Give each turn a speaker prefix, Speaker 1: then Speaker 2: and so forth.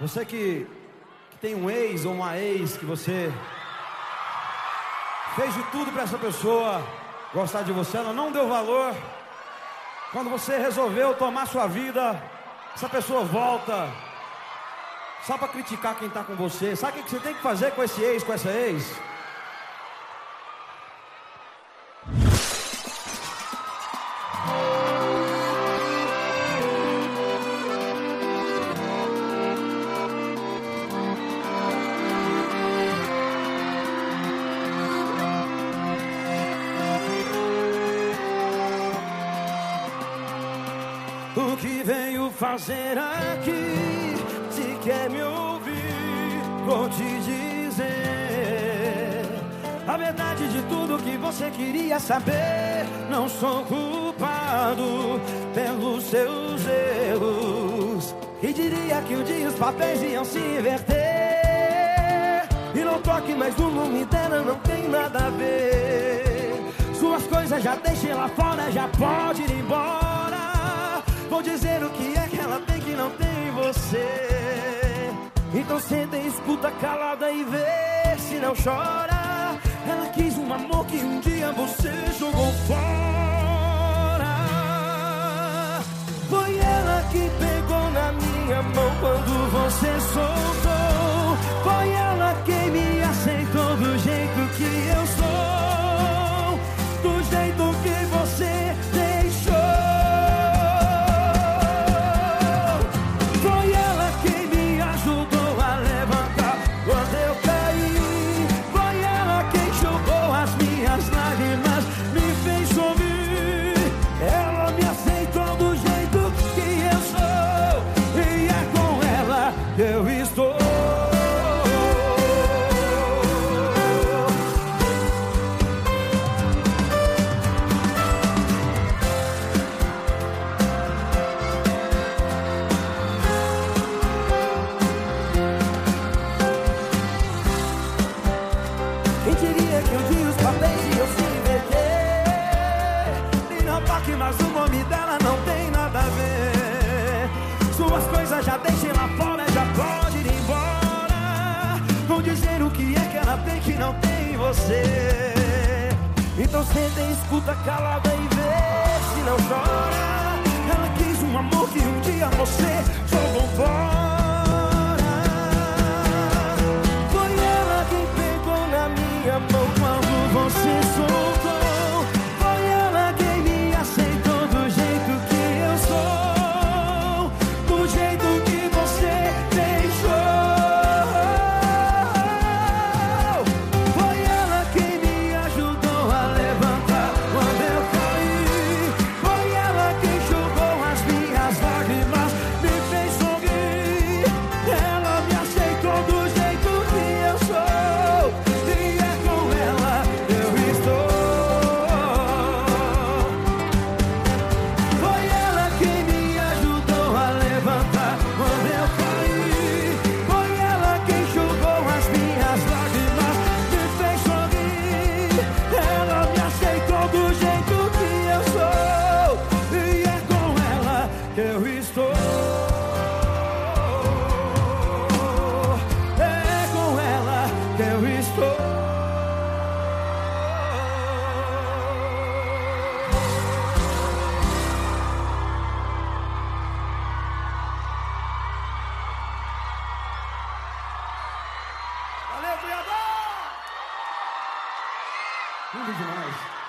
Speaker 1: Você que, que tem um ex ou uma ex que você fez de tudo para essa pessoa gostar de você, ela não deu valor. Quando você resolveu tomar sua vida, essa pessoa volta só para criticar quem está com você. Sabe o que você tem que fazer com esse ex, com essa ex? O que veio fazer aqui? Se quer me ouvir, vou te dizer a verdade de tudo que você queria saber. Não sou culpado pelos seus erros. E diria que um dia os papéis iam se inverter. E não toque mais no nome dela, não tem nada a ver. Suas coisas já deixei lá fora, já pode ir embora. Senta escuta calada e vê se não chora. Ela quis um amor que um dia você jogou fora. Foi ela que lágrimas, me fez sorrir. Ela me aceitou do jeito que eu sou, e é com ela que eu estou. Mas o nome dela não tem nada a ver. Suas coisas já deixem lá fora, já pode ir embora. Vão dizer o que é que ela tem que não tem em você. Então senta escuta calada e vê se não chora He was nice.